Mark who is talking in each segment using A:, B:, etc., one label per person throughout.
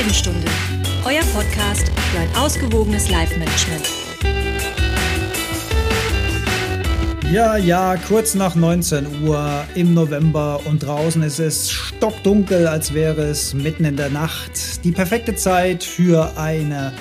A: Heldenstunde, euer Podcast für ein ausgewogenes Live-Management.
B: Ja, ja, kurz nach 19 Uhr im November und draußen ist es stockdunkel, als wäre es mitten in der Nacht. Die perfekte Zeit für eine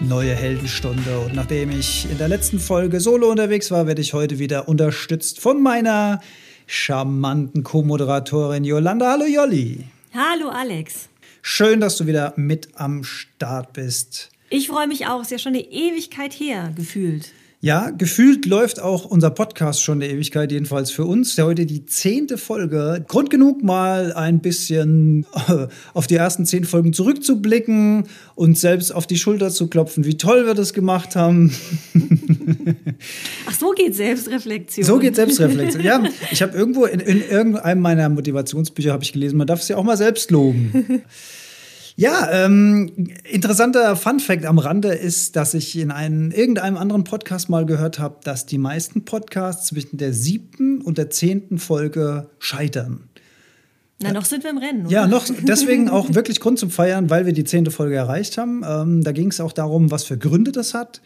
B: neue Heldenstunde. Und nachdem ich in der letzten Folge solo unterwegs war, werde ich heute wieder unterstützt von meiner charmanten Co-Moderatorin Yolanda. Hallo Jolli.
A: Hallo Alex.
B: Schön, dass du wieder mit am Start bist.
A: Ich freue mich auch. Ist ja schon eine Ewigkeit her, gefühlt.
B: Ja, gefühlt läuft auch unser Podcast schon eine Ewigkeit, jedenfalls für uns. Ja, heute die zehnte Folge. Grund genug, mal ein bisschen äh, auf die ersten zehn Folgen zurückzublicken und selbst auf die Schulter zu klopfen, wie toll wir das gemacht haben.
A: Ach, so geht Selbstreflexion.
B: So geht Selbstreflexion. Ja, ich habe irgendwo in, in irgendeinem meiner Motivationsbücher habe ich gelesen, man darf es ja auch mal selbst loben. Ja, ähm, interessanter Fun Fact am Rande ist, dass ich in einem, irgendeinem anderen Podcast mal gehört habe, dass die meisten Podcasts zwischen der siebten und der zehnten Folge scheitern.
A: Na, noch sind wir im Rennen.
B: Oder? Ja, noch deswegen auch wirklich Grund zum Feiern, weil wir die zehnte Folge erreicht haben. Ähm, da ging es auch darum, was für Gründe das hat.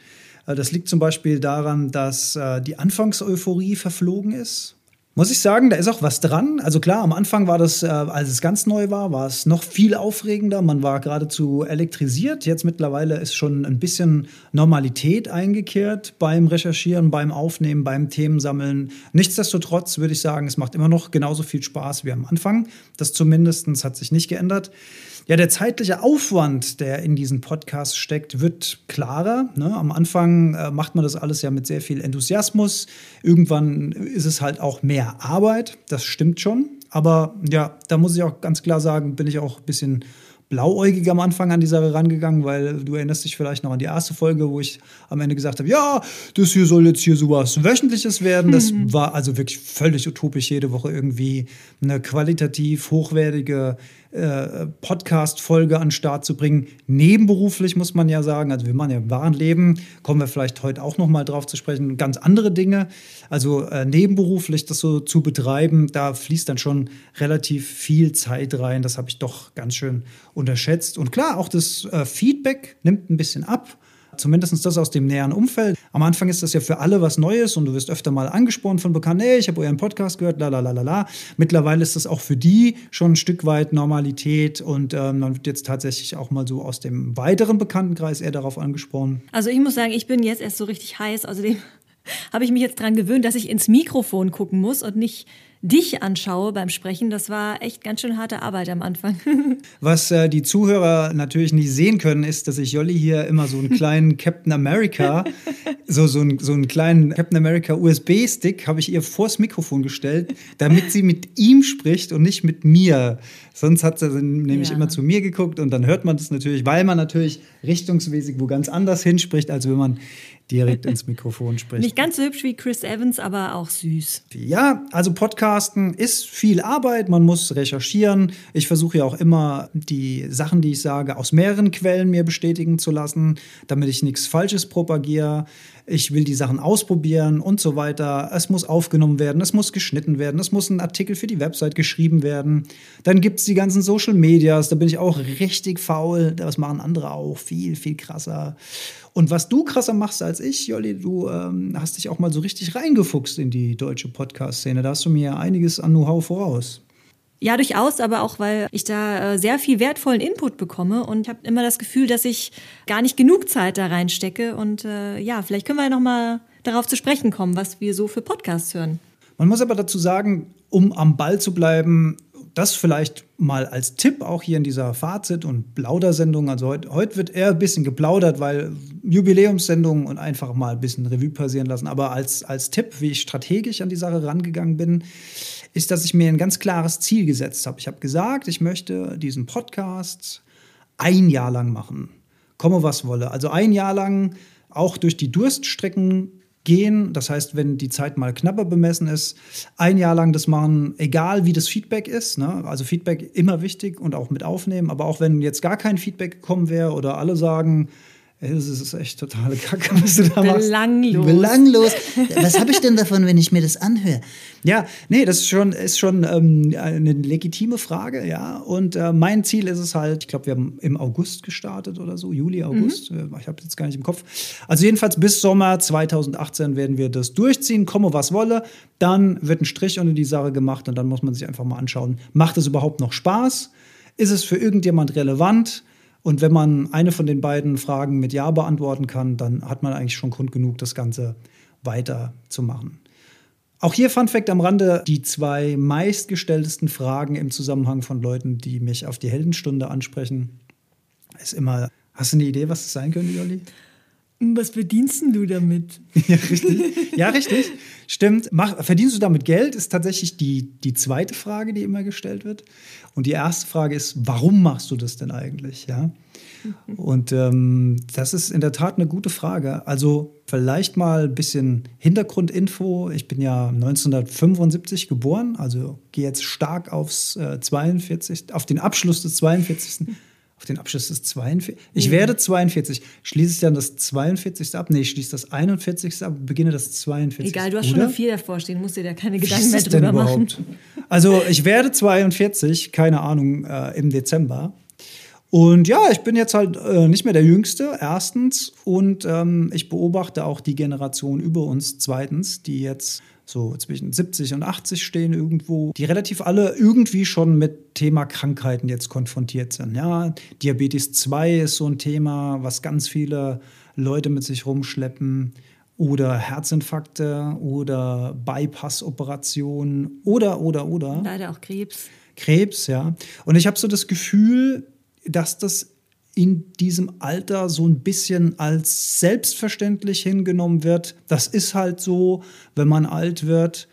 B: Äh, das liegt zum Beispiel daran, dass äh, die Anfangseuphorie verflogen ist. Muss ich sagen, da ist auch was dran. Also klar, am Anfang war das, äh, als es ganz neu war, war es noch viel aufregender. Man war geradezu elektrisiert. Jetzt mittlerweile ist schon ein bisschen Normalität eingekehrt beim Recherchieren, beim Aufnehmen, beim Themensammeln. Nichtsdestotrotz würde ich sagen, es macht immer noch genauso viel Spaß wie am Anfang. Das zumindest hat sich nicht geändert. Ja, der zeitliche Aufwand, der in diesen Podcast steckt, wird klarer. Ne? Am Anfang äh, macht man das alles ja mit sehr viel Enthusiasmus. Irgendwann ist es halt auch mehr Arbeit. Das stimmt schon. Aber ja, da muss ich auch ganz klar sagen, bin ich auch ein bisschen blauäugig am Anfang an die Sache rangegangen, weil du erinnerst dich vielleicht noch an die erste Folge, wo ich am Ende gesagt habe, ja, das hier soll jetzt hier sowas Wöchentliches werden. Das mhm. war also wirklich völlig utopisch, jede Woche irgendwie eine qualitativ hochwertige äh, Podcast-Folge an den Start zu bringen. Nebenberuflich muss man ja sagen, also wir machen ja im wahren Leben, kommen wir vielleicht heute auch noch mal drauf zu sprechen, ganz andere Dinge. Also äh, nebenberuflich das so zu betreiben, da fließt dann schon relativ viel Zeit rein. Das habe ich doch ganz schön unterschätzt. Und klar, auch das äh, Feedback nimmt ein bisschen ab. Zumindest das aus dem näheren Umfeld. Am Anfang ist das ja für alle was Neues und du wirst öfter mal angesprochen von Bekannten, hey, ich habe euren Podcast gehört, la la la la la. Mittlerweile ist das auch für die schon ein Stück weit Normalität und ähm, man wird jetzt tatsächlich auch mal so aus dem weiteren Bekanntenkreis eher darauf angesprochen.
A: Also ich muss sagen, ich bin jetzt erst so richtig heiß. Außerdem habe ich mich jetzt daran gewöhnt, dass ich ins Mikrofon gucken muss und nicht dich anschaue beim Sprechen, das war echt ganz schön harte Arbeit am Anfang.
B: Was äh, die Zuhörer natürlich nicht sehen können, ist, dass ich Jolli hier immer so einen kleinen Captain America, so, so, einen, so einen kleinen Captain America USB-Stick habe ich ihr vors Mikrofon gestellt, damit sie mit ihm spricht und nicht mit mir. Sonst hat sie nämlich ja. immer zu mir geguckt und dann hört man das natürlich, weil man natürlich richtungsmäßig wo ganz anders hinspricht, als wenn man direkt ins Mikrofon spricht.
A: Nicht ganz so hübsch wie Chris Evans, aber auch süß.
B: Ja, also Podcasten ist viel Arbeit, man muss recherchieren. Ich versuche ja auch immer, die Sachen, die ich sage, aus mehreren Quellen mir bestätigen zu lassen, damit ich nichts Falsches propagiere ich will die Sachen ausprobieren und so weiter. Es muss aufgenommen werden, es muss geschnitten werden, es muss ein Artikel für die Website geschrieben werden. Dann gibt es die ganzen Social Medias, da bin ich auch richtig faul. Das machen andere auch viel, viel krasser. Und was du krasser machst als ich, Jolli, du ähm, hast dich auch mal so richtig reingefuchst in die deutsche Podcast-Szene. Da hast du mir einiges an Know-how voraus.
A: Ja, durchaus, aber auch, weil ich da äh, sehr viel wertvollen Input bekomme und ich habe immer das Gefühl, dass ich gar nicht genug Zeit da reinstecke. Und äh, ja, vielleicht können wir ja noch mal darauf zu sprechen kommen, was wir so für Podcasts hören.
B: Man muss aber dazu sagen, um am Ball zu bleiben, das vielleicht mal als Tipp auch hier in dieser Fazit- und Plaudersendung. Also heute, heute wird eher ein bisschen geplaudert, weil Jubiläumssendung und einfach mal ein bisschen Revue passieren lassen. Aber als, als Tipp, wie ich strategisch an die Sache rangegangen bin, ist, dass ich mir ein ganz klares Ziel gesetzt habe. Ich habe gesagt, ich möchte diesen Podcast ein Jahr lang machen. Komme, was wolle. Also ein Jahr lang auch durch die Durststrecken gehen. Das heißt, wenn die Zeit mal knapper bemessen ist, ein Jahr lang das machen, egal wie das Feedback ist. Ne? Also Feedback immer wichtig und auch mit aufnehmen. Aber auch wenn jetzt gar kein Feedback gekommen wäre oder alle sagen, Es ist echt totale Kacke, was du da
A: Belanglos.
B: machst. Belanglos. Was habe ich denn davon, wenn ich mir das anhöre? Ja, nee, das ist schon, ist schon ähm, eine legitime Frage, ja. Und äh, mein Ziel ist es halt, ich glaube, wir haben im August gestartet oder so, Juli, August. Mhm. Ich habe jetzt gar nicht im Kopf. Also jedenfalls bis Sommer 2018 werden wir das durchziehen, komme was wolle. Dann wird ein Strich unter die Sache gemacht und dann muss man sich einfach mal anschauen, macht es überhaupt noch Spaß? Ist es für irgendjemand relevant? Und wenn man eine von den beiden Fragen mit Ja beantworten kann, dann hat man eigentlich schon Grund genug, das Ganze weiterzumachen. Auch hier Fun Fact am Rande: Die zwei meistgestelltesten Fragen im Zusammenhang von Leuten, die mich auf die Heldenstunde ansprechen, ist immer: Hast du eine Idee, was das sein könnte, Jolli?
A: Was verdienst du damit?
B: ja, richtig. Ja, richtig. Stimmt. Mach, verdienst du damit Geld? Ist tatsächlich die, die zweite Frage, die immer gestellt wird. Und die erste Frage ist, warum machst du das denn eigentlich? Ja. Und ähm, das ist in der Tat eine gute Frage. Also vielleicht mal ein bisschen Hintergrundinfo. Ich bin ja 1975 geboren, also gehe jetzt stark aufs äh, 42, auf den Abschluss des 42 auf den Abschluss des 42. Ich werde 42. Schließe ich dann das 42. ab? Nee, ich schließe das 41. ab, beginne das 42.
A: Egal, du hast Oder? schon eine 4 davor stehen, musst dir da keine Gedanken mehr drüber machen.
B: Also, ich werde 42, keine Ahnung, äh, im Dezember. Und ja, ich bin jetzt halt äh, nicht mehr der Jüngste, erstens. Und ähm, ich beobachte auch die Generation über uns, zweitens, die jetzt so zwischen 70 und 80 stehen irgendwo, die relativ alle irgendwie schon mit Thema Krankheiten jetzt konfrontiert sind. Ja, Diabetes 2 ist so ein Thema, was ganz viele Leute mit sich rumschleppen oder Herzinfarkte oder Bypass-Operationen oder, oder, oder.
A: Leider auch Krebs.
B: Krebs, ja. Und ich habe so das Gefühl, dass das in diesem Alter so ein bisschen als selbstverständlich hingenommen wird. Das ist halt so, wenn man alt wird.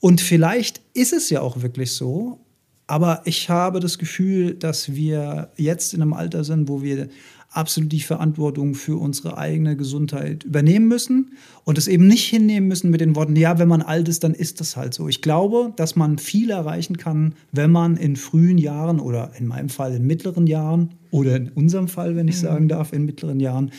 B: Und vielleicht ist es ja auch wirklich so. Aber ich habe das Gefühl, dass wir jetzt in einem Alter sind, wo wir absolut die Verantwortung für unsere eigene Gesundheit übernehmen müssen und es eben nicht hinnehmen müssen mit den Worten, ja, wenn man alt ist, dann ist das halt so. Ich glaube, dass man viel erreichen kann, wenn man in frühen Jahren oder in meinem Fall in mittleren Jahren oder in unserem Fall, wenn ich mhm. sagen darf, in mittleren Jahren,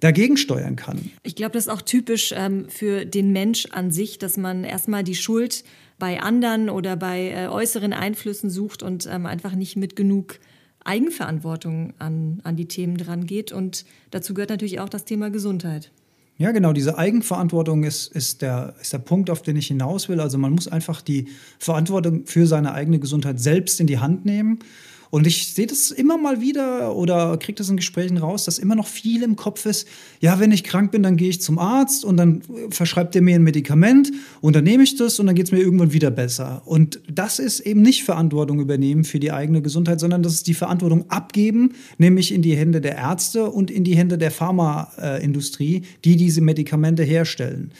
B: dagegen steuern kann.
A: Ich glaube, das ist auch typisch ähm, für den Mensch an sich, dass man erstmal die Schuld bei anderen oder bei äh, äußeren Einflüssen sucht und ähm, einfach nicht mit genug Eigenverantwortung an, an die Themen dran geht. Und dazu gehört natürlich auch das Thema Gesundheit.
B: Ja, genau, diese Eigenverantwortung ist, ist, der, ist der Punkt, auf den ich hinaus will. Also man muss einfach die Verantwortung für seine eigene Gesundheit selbst in die Hand nehmen und ich sehe das immer mal wieder oder kriege das in Gesprächen raus, dass immer noch viel im Kopf ist, ja, wenn ich krank bin, dann gehe ich zum Arzt und dann verschreibt er mir ein Medikament und dann nehme ich das und dann geht es mir irgendwann wieder besser. Und das ist eben nicht Verantwortung übernehmen für die eigene Gesundheit, sondern das ist die Verantwortung abgeben, nämlich in die Hände der Ärzte und in die Hände der Pharmaindustrie, die diese Medikamente herstellen.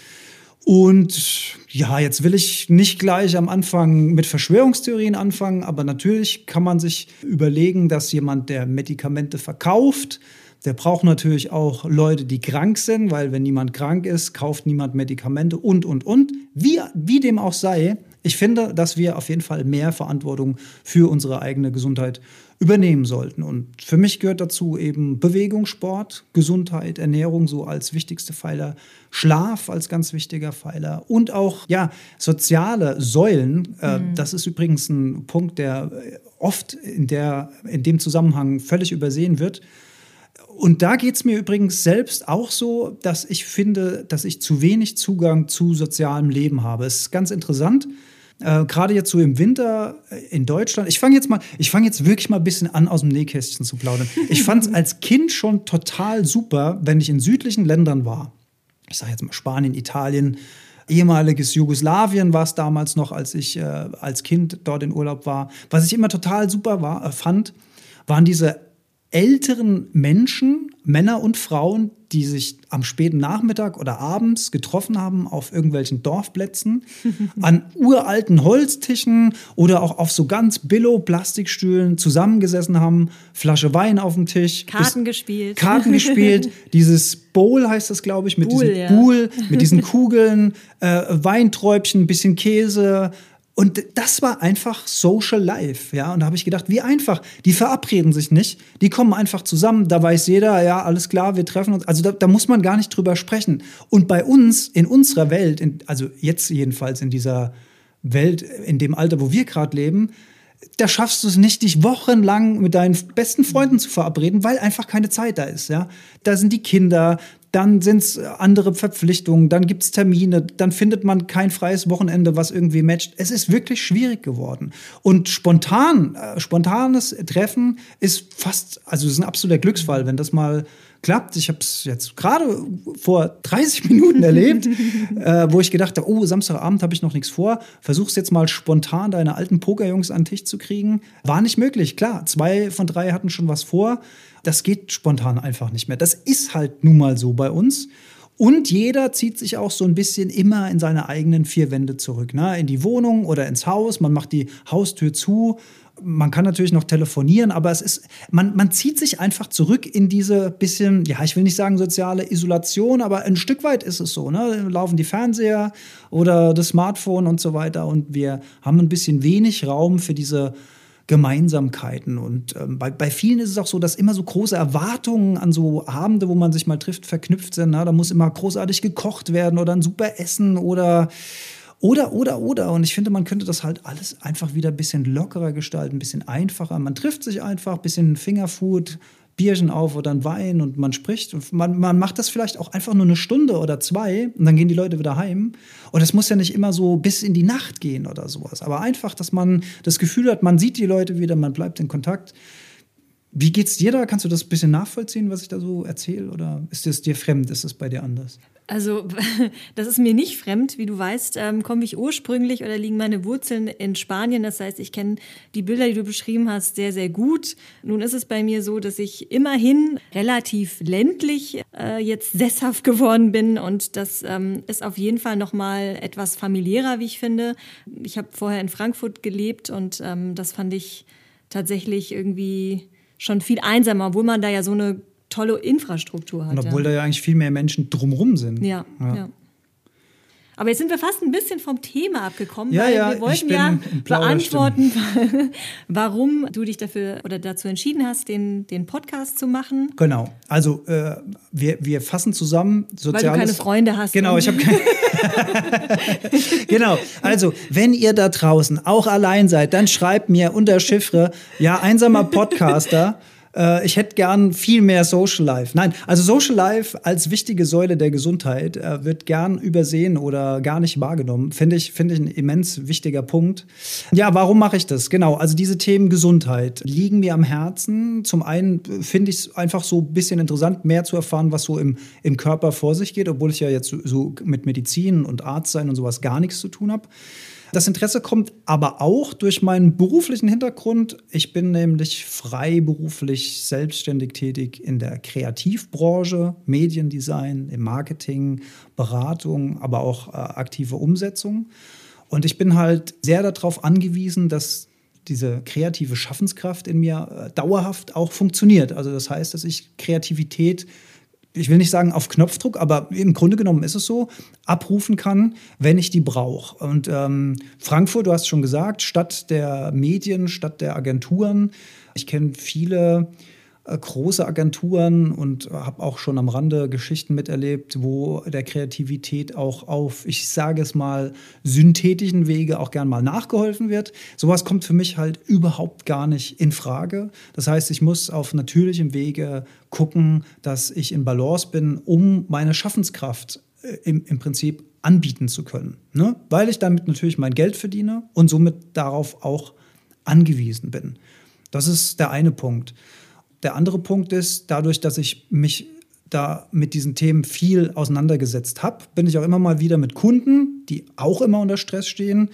B: Und ja, jetzt will ich nicht gleich am Anfang mit Verschwörungstheorien anfangen, aber natürlich kann man sich überlegen, dass jemand, der Medikamente verkauft, der braucht natürlich auch Leute, die krank sind, weil wenn niemand krank ist, kauft niemand Medikamente und, und, und. Wie, wie dem auch sei, ich finde, dass wir auf jeden Fall mehr Verantwortung für unsere eigene Gesundheit übernehmen sollten. Und für mich gehört dazu eben Bewegung, Sport, Gesundheit, Ernährung so als wichtigste Pfeiler, Schlaf als ganz wichtiger Pfeiler und auch ja soziale Säulen. Äh, mhm. Das ist übrigens ein Punkt, der oft in, der, in dem Zusammenhang völlig übersehen wird. Und da geht es mir übrigens selbst auch so, dass ich finde, dass ich zu wenig Zugang zu sozialem Leben habe. Es ist ganz interessant. Äh, Gerade jetzt so im Winter äh, in Deutschland. Ich fange jetzt mal, ich fange jetzt wirklich mal ein bisschen an, aus dem Nähkästchen zu plaudern. Ich fand es als Kind schon total super, wenn ich in südlichen Ländern war. Ich sage jetzt mal Spanien, Italien, ehemaliges Jugoslawien war es damals noch, als ich äh, als Kind dort in Urlaub war. Was ich immer total super war, äh, fand, waren diese älteren Menschen, Männer und Frauen, die sich am späten Nachmittag oder abends getroffen haben auf irgendwelchen Dorfplätzen, an uralten Holztischen oder auch auf so ganz Billo-Plastikstühlen zusammengesessen haben, Flasche Wein auf dem Tisch.
A: Karten gespielt.
B: Karten gespielt. Dieses Bowl heißt das, glaube ich, mit Bool, diesem ja. Bowl, mit diesen Kugeln, äh, Weinträubchen, bisschen Käse, Und das war einfach Social Life, ja. Und da habe ich gedacht, wie einfach. Die verabreden sich nicht, die kommen einfach zusammen. Da weiß jeder, ja, alles klar, wir treffen uns. Also da, da muss man gar nicht drüber sprechen. Und bei uns, in unserer Welt, in, also jetzt jedenfalls in dieser Welt, in dem Alter, wo wir gerade leben, da schaffst du es nicht, dich wochenlang mit deinen besten Freunden zu verabreden, weil einfach keine Zeit da ist. Ja? Da sind die Kinder, dann sind es andere Verpflichtungen, dann gibt es Termine, dann findet man kein freies Wochenende, was irgendwie matcht. Es ist wirklich schwierig geworden. Und spontan, äh, spontanes Treffen ist fast, also es ist ein absoluter Glücksfall, wenn das mal klappt. Ich habe es jetzt gerade vor 30 Minuten erlebt, äh, wo ich gedacht habe, oh, Samstagabend habe ich noch nichts vor. Versuch's jetzt mal spontan deine alten Pokerjungs an den Tisch zu kriegen. War nicht möglich, klar. Zwei von drei hatten schon was vor. Das geht spontan einfach nicht mehr. Das ist halt nun mal so bei uns. Und jeder zieht sich auch so ein bisschen immer in seine eigenen vier Wände zurück. Ne? In die Wohnung oder ins Haus. Man macht die Haustür zu man kann natürlich noch telefonieren, aber es ist, man, man zieht sich einfach zurück in diese bisschen, ja, ich will nicht sagen soziale Isolation, aber ein Stück weit ist es so. Ne? Laufen die Fernseher oder das Smartphone und so weiter und wir haben ein bisschen wenig Raum für diese Gemeinsamkeiten. Und ähm, bei, bei vielen ist es auch so, dass immer so große Erwartungen an so Abende, wo man sich mal trifft, verknüpft sind. Na? Da muss immer großartig gekocht werden oder ein super Essen oder oder, oder, oder. Und ich finde, man könnte das halt alles einfach wieder ein bisschen lockerer gestalten, ein bisschen einfacher. Man trifft sich einfach, ein bisschen Fingerfood, Bierchen auf oder ein Wein und man spricht. Und man, man macht das vielleicht auch einfach nur eine Stunde oder zwei und dann gehen die Leute wieder heim. Und es muss ja nicht immer so bis in die Nacht gehen oder sowas. Aber einfach, dass man das Gefühl hat, man sieht die Leute wieder, man bleibt in Kontakt. Wie geht's dir da? Kannst du das ein bisschen nachvollziehen, was ich da so erzähle? Oder ist es dir fremd? Ist es bei dir anders?
A: Also, das ist mir nicht fremd. Wie du weißt, ähm, komme ich ursprünglich oder liegen meine Wurzeln in Spanien. Das heißt, ich kenne die Bilder, die du beschrieben hast, sehr, sehr gut. Nun ist es bei mir so, dass ich immerhin relativ ländlich äh, jetzt sesshaft geworden bin und das ähm, ist auf jeden Fall noch mal etwas familiärer, wie ich finde. Ich habe vorher in Frankfurt gelebt und ähm, das fand ich tatsächlich irgendwie schon viel einsamer, obwohl man da ja so eine tolle Infrastruktur hat.
B: Und obwohl ja. da ja eigentlich viel mehr Menschen drumherum sind.
A: Ja, ja. ja. Aber jetzt sind wir fast ein bisschen vom Thema abgekommen,
B: ja,
A: weil
B: ja,
A: wir wollten ja beantworten, warum du dich dafür oder dazu entschieden hast, den, den Podcast zu machen.
B: Genau. Also äh, wir, wir fassen zusammen
A: soziales. Weil du keine Freunde hast.
B: Genau, ich habe keine. genau. Also wenn ihr da draußen auch allein seid, dann schreibt mir unter Chiffre, ja einsamer Podcaster äh, ich hätte gern viel mehr Social Life. Nein, also Social Life als wichtige Säule der Gesundheit äh, wird gern übersehen oder gar nicht wahrgenommen. Finde ich, finde ich ein immens wichtiger Punkt. Ja, warum mache ich das? Genau, also diese Themen Gesundheit liegen mir am Herzen. Zum einen finde ich es einfach so ein bisschen interessant, mehr zu erfahren, was so im, im Körper vor sich geht, obwohl ich ja jetzt so mit Medizin und Arzt sein und sowas gar nichts zu tun habe. Das Interesse kommt aber auch durch meinen beruflichen Hintergrund. Ich bin nämlich freiberuflich selbstständig tätig in der Kreativbranche, Mediendesign, im Marketing, Beratung, aber auch äh, aktive Umsetzung. Und ich bin halt sehr darauf angewiesen, dass diese kreative Schaffenskraft in mir äh, dauerhaft auch funktioniert. Also das heißt, dass ich Kreativität ich will nicht sagen auf Knopfdruck, aber im Grunde genommen ist es so, abrufen kann, wenn ich die brauche. Und ähm, Frankfurt, du hast schon gesagt, Stadt der Medien, Stadt der Agenturen. Ich kenne viele große Agenturen und habe auch schon am Rande Geschichten miterlebt, wo der Kreativität auch auf, ich sage es mal, synthetischen Wege auch gern mal nachgeholfen wird. Sowas kommt für mich halt überhaupt gar nicht in Frage. Das heißt, ich muss auf natürlichem Wege gucken, dass ich in Balance bin, um meine Schaffenskraft äh, im, im Prinzip anbieten zu können. Ne? Weil ich damit natürlich mein Geld verdiene und somit darauf auch angewiesen bin. Das ist der eine Punkt. Der andere Punkt ist, dadurch, dass ich mich da mit diesen Themen viel auseinandergesetzt habe, bin ich auch immer mal wieder mit Kunden, die auch immer unter Stress stehen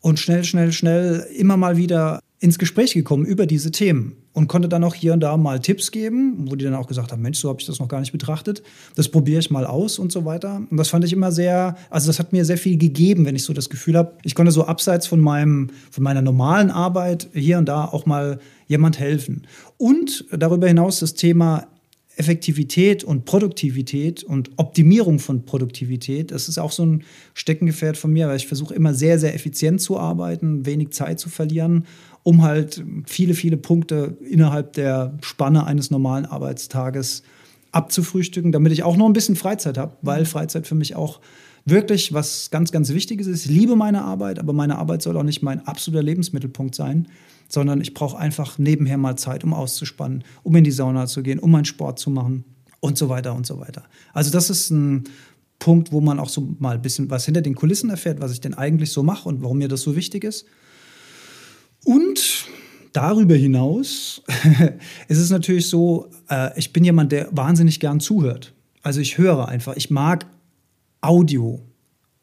B: und schnell, schnell, schnell immer mal wieder ins Gespräch gekommen über diese Themen und konnte dann auch hier und da mal Tipps geben, wo die dann auch gesagt haben, Mensch, so habe ich das noch gar nicht betrachtet. Das probiere ich mal aus und so weiter. Und das fand ich immer sehr, also das hat mir sehr viel gegeben, wenn ich so das Gefühl habe, ich konnte so abseits von meinem, von meiner normalen Arbeit hier und da auch mal jemand helfen. Und darüber hinaus das Thema Effektivität und Produktivität und Optimierung von Produktivität, das ist auch so ein Steckengefährt von mir, weil ich versuche immer sehr, sehr effizient zu arbeiten, wenig Zeit zu verlieren, um halt viele, viele Punkte innerhalb der Spanne eines normalen Arbeitstages abzufrühstücken, damit ich auch noch ein bisschen Freizeit habe, weil Freizeit für mich auch wirklich was ganz, ganz Wichtiges ist. Ich liebe meine Arbeit, aber meine Arbeit soll auch nicht mein absoluter Lebensmittelpunkt sein, sondern ich brauche einfach nebenher mal Zeit, um auszuspannen, um in die Sauna zu gehen, um meinen Sport zu machen und so weiter und so weiter. Also das ist ein Punkt, wo man auch so mal ein bisschen was hinter den Kulissen erfährt, was ich denn eigentlich so mache und warum mir das so wichtig ist. Und darüber hinaus ist es natürlich so, äh, ich bin jemand, der wahnsinnig gern zuhört. Also ich höre einfach. Ich mag Audio,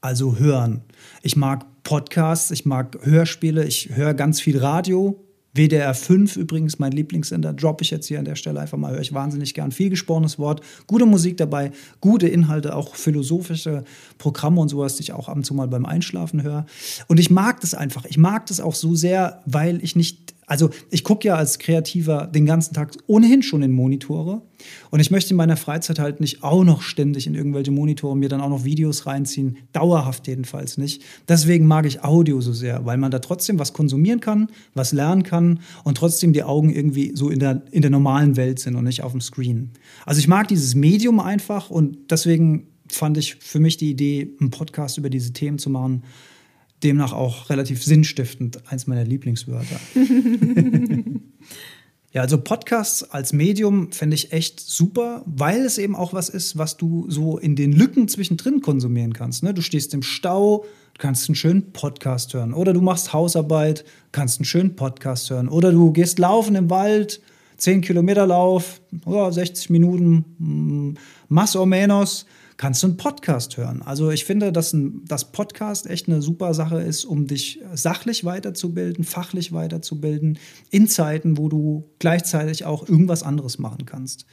B: also hören. Ich mag Podcasts, ich mag Hörspiele, ich höre ganz viel Radio. WDR 5 übrigens, mein Lieblingssender, droppe ich jetzt hier an der Stelle einfach mal, höre ich wahnsinnig gern. Viel gesprochenes Wort, gute Musik dabei, gute Inhalte, auch philosophische Programme und sowas, die ich auch ab und zu mal beim Einschlafen höre. Und ich mag das einfach. Ich mag das auch so sehr, weil ich nicht also ich gucke ja als Kreativer den ganzen Tag ohnehin schon in Monitore und ich möchte in meiner Freizeit halt nicht auch noch ständig in irgendwelche Monitore mir dann auch noch Videos reinziehen, dauerhaft jedenfalls nicht. Deswegen mag ich Audio so sehr, weil man da trotzdem was konsumieren kann, was lernen kann und trotzdem die Augen irgendwie so in der, in der normalen Welt sind und nicht auf dem Screen. Also ich mag dieses Medium einfach und deswegen fand ich für mich die Idee, einen Podcast über diese Themen zu machen, demnach auch relativ sinnstiftend, eins meiner Lieblingswörter. ja, also Podcasts als Medium fände ich echt super, weil es eben auch was ist, was du so in den Lücken zwischendrin konsumieren kannst. Ne? Du stehst im Stau, kannst einen schönen Podcast hören. Oder du machst Hausarbeit, kannst einen schönen Podcast hören. Oder du gehst laufen im Wald, 10 Kilometer Lauf, oh, 60 Minuten, mm, más o menos kannst du einen Podcast hören. Also ich finde, dass ein dass Podcast echt eine super Sache ist, um dich sachlich weiterzubilden, fachlich weiterzubilden, in Zeiten, wo du gleichzeitig auch irgendwas anderes machen kannst.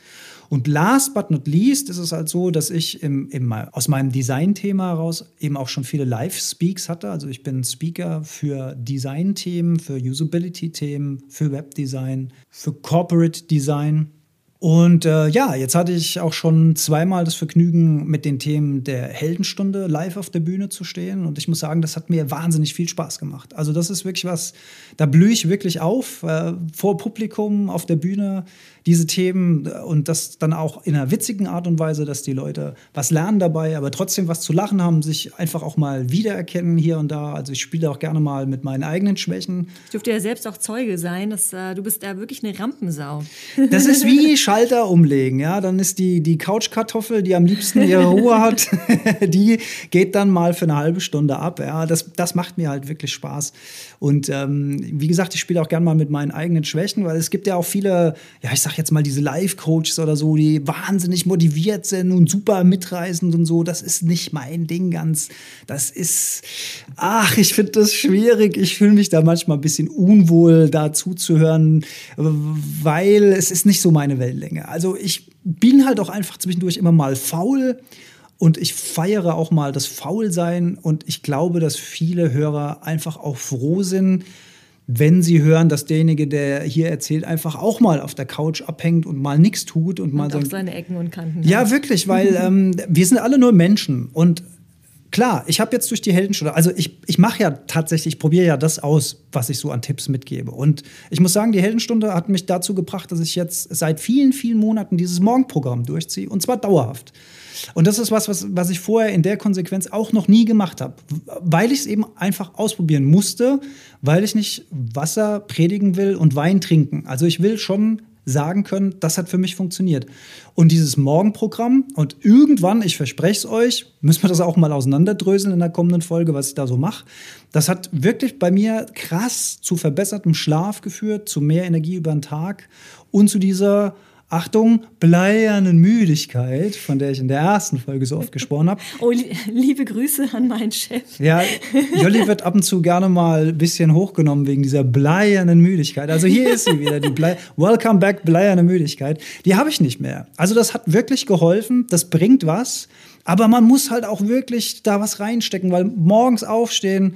B: Und last but not least ist es halt so, dass ich im, im, aus meinem Design-Thema heraus eben auch schon viele Live-Speaks hatte. Also ich bin Speaker für Design-Themen, für Usability-Themen, für Webdesign, für Corporate Design. Und äh, ja, jetzt hatte ich auch schon zweimal das Vergnügen, mit den Themen der Heldenstunde live auf der Bühne zu stehen. Und ich muss sagen, das hat mir wahnsinnig viel Spaß gemacht. Also das ist wirklich was, da blühe ich wirklich auf äh, vor Publikum auf der Bühne diese Themen und das dann auch in einer witzigen Art und Weise, dass die Leute was lernen dabei, aber trotzdem was zu lachen haben, sich einfach auch mal wiedererkennen hier und da. Also ich spiele auch gerne mal mit meinen eigenen Schwächen.
A: Ich durfte ja selbst auch Zeuge sein, dass äh, du bist da wirklich eine Rampensau.
B: Das ist wie Schalter umlegen, ja. Dann ist die, die Couchkartoffel, die am liebsten ihre Ruhe hat, die geht dann mal für eine halbe Stunde ab. Ja, das, das macht mir halt wirklich Spaß. Und ähm, wie gesagt, ich spiele auch gerne mal mit meinen eigenen Schwächen, weil es gibt ja auch viele, ja, ich sag jetzt mal diese Life-Coaches oder so, die wahnsinnig motiviert sind und super mitreißend und so. Das ist nicht mein Ding ganz. Das ist, ach, ich finde das schwierig. Ich fühle mich da manchmal ein bisschen unwohl, da zuzuhören, weil es ist nicht so meine Wellenlänge. Also ich bin halt auch einfach zwischendurch immer mal faul. Und ich feiere auch mal das Faulsein und ich glaube, dass viele Hörer einfach auch froh sind, wenn sie hören, dass derjenige, der hier erzählt, einfach auch mal auf der Couch abhängt und mal nichts tut und, und mal
A: auch seine Ecken und Kanten.
B: Ja, hat. wirklich, weil ähm, wir sind alle nur Menschen und klar, ich habe jetzt durch die Heldenstunde, also ich, ich mache ja tatsächlich, ich probiere ja das aus, was ich so an Tipps mitgebe. Und ich muss sagen, die Heldenstunde hat mich dazu gebracht, dass ich jetzt seit vielen, vielen Monaten dieses Morgenprogramm durchziehe und zwar dauerhaft. Und das ist was, was, was ich vorher in der Konsequenz auch noch nie gemacht habe, weil ich es eben einfach ausprobieren musste, weil ich nicht Wasser predigen will und Wein trinken. Also ich will schon sagen können, das hat für mich funktioniert. Und dieses Morgenprogramm und irgendwann, ich verspreche es euch, müssen wir das auch mal auseinanderdröseln in der kommenden Folge, was ich da so mache. Das hat wirklich bei mir krass zu verbessertem Schlaf geführt, zu mehr Energie über den Tag und zu dieser Achtung, bleiernen Müdigkeit, von der ich in der ersten Folge so oft gesprochen habe.
A: Oh, liebe Grüße an meinen Chef.
B: Ja, Jolli wird ab und zu gerne mal ein bisschen hochgenommen wegen dieser bleiernen Müdigkeit. Also hier ist sie wieder, die Blei Welcome back, bleierne Müdigkeit. Die habe ich nicht mehr. Also das hat wirklich geholfen, das bringt was. Aber man muss halt auch wirklich da was reinstecken, weil morgens aufstehen,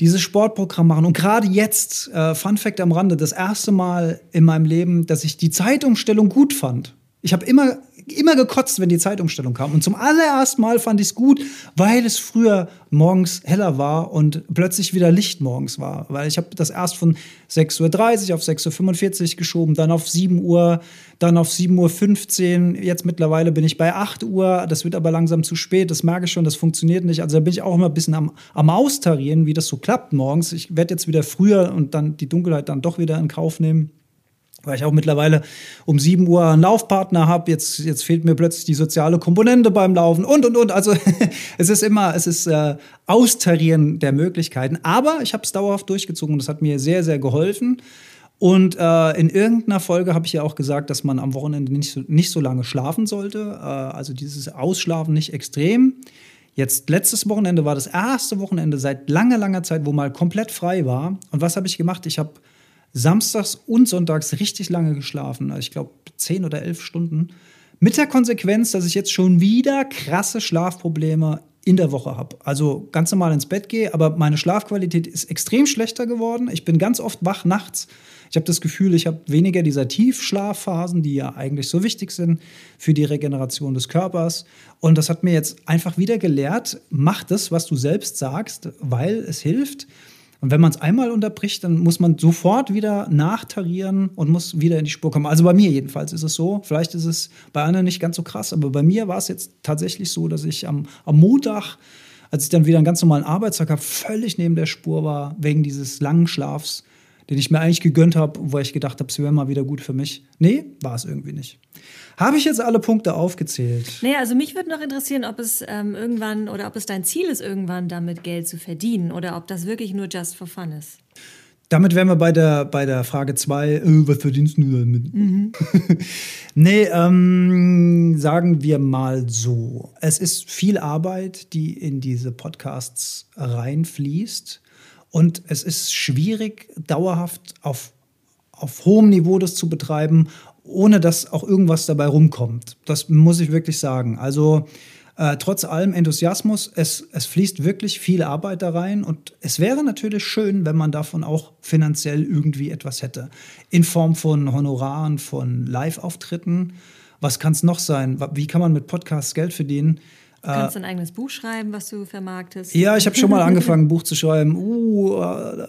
B: dieses Sportprogramm machen. Und gerade jetzt, äh, Fun Fact am Rande, das erste Mal in meinem Leben, dass ich die Zeitumstellung gut fand. Ich habe immer, immer gekotzt, wenn die Zeitumstellung kam. Und zum allerersten Mal fand ich es gut, weil es früher morgens heller war und plötzlich wieder Licht morgens war. Weil ich habe das erst von 6.30 Uhr auf 6.45 Uhr geschoben, dann auf 7 Uhr, dann auf 7.15 Uhr. Jetzt mittlerweile bin ich bei 8 Uhr. Das wird aber langsam zu spät. Das merke ich schon, das funktioniert nicht. Also da bin ich auch immer ein bisschen am, am Austarieren, wie das so klappt morgens. Ich werde jetzt wieder früher und dann die Dunkelheit dann doch wieder in Kauf nehmen weil ich auch mittlerweile um 7 Uhr einen Laufpartner habe. Jetzt, jetzt fehlt mir plötzlich die soziale Komponente beim Laufen und, und, und. Also es ist immer, es ist äh, Austarieren der Möglichkeiten. Aber ich habe es dauerhaft durchgezogen und das hat mir sehr, sehr geholfen. Und äh, in irgendeiner Folge habe ich ja auch gesagt, dass man am Wochenende nicht so, nicht so lange schlafen sollte. Äh, also dieses Ausschlafen nicht extrem. Jetzt letztes Wochenende war das erste Wochenende seit langer, langer Zeit, wo mal komplett frei war. Und was habe ich gemacht? Ich habe samstags und sonntags richtig lange geschlafen. Also ich glaube, zehn oder elf Stunden. Mit der Konsequenz, dass ich jetzt schon wieder krasse Schlafprobleme in der Woche habe. Also ganz normal ins Bett gehe, aber meine Schlafqualität ist extrem schlechter geworden. Ich bin ganz oft wach nachts. Ich habe das Gefühl, ich habe weniger dieser Tiefschlafphasen, die ja eigentlich so wichtig sind für die Regeneration des Körpers. Und das hat mir jetzt einfach wieder gelehrt, mach das, was du selbst sagst, weil es hilft. Und wenn man es einmal unterbricht, dann muss man sofort wieder nachtarieren und muss wieder in die Spur kommen. Also bei mir jedenfalls ist es so. Vielleicht ist es bei anderen nicht ganz so krass, aber bei mir war es jetzt tatsächlich so, dass ich am, am Montag, als ich dann wieder einen ganz normalen Arbeitstag habe, völlig neben der Spur war, wegen dieses langen Schlafs, den ich mir eigentlich gegönnt habe, wo ich gedacht habe, es wäre mal wieder gut für mich. Nee, war es irgendwie nicht. Habe ich jetzt alle Punkte aufgezählt?
A: Naja, also mich würde noch interessieren, ob es ähm, irgendwann oder ob es dein Ziel ist, irgendwann damit Geld zu verdienen oder ob das wirklich nur just for fun ist.
B: Damit wären wir bei der, bei der Frage 2, äh, was verdienst du damit? Mhm. nee, ähm, sagen wir mal so. Es ist viel Arbeit, die in diese Podcasts reinfließt. Und es ist schwierig, dauerhaft auf, auf hohem Niveau das zu betreiben ohne dass auch irgendwas dabei rumkommt. Das muss ich wirklich sagen. Also äh, trotz allem Enthusiasmus, es, es fließt wirklich viel Arbeit da rein und es wäre natürlich schön, wenn man davon auch finanziell irgendwie etwas hätte. In Form von Honoraren, von Live-Auftritten. Was kann es noch sein? Wie kann man mit Podcasts Geld verdienen?
A: Du kannst äh, ein eigenes Buch schreiben, was du vermarktest.
B: Ja, ich habe schon mal angefangen, ein Buch zu schreiben. Uh,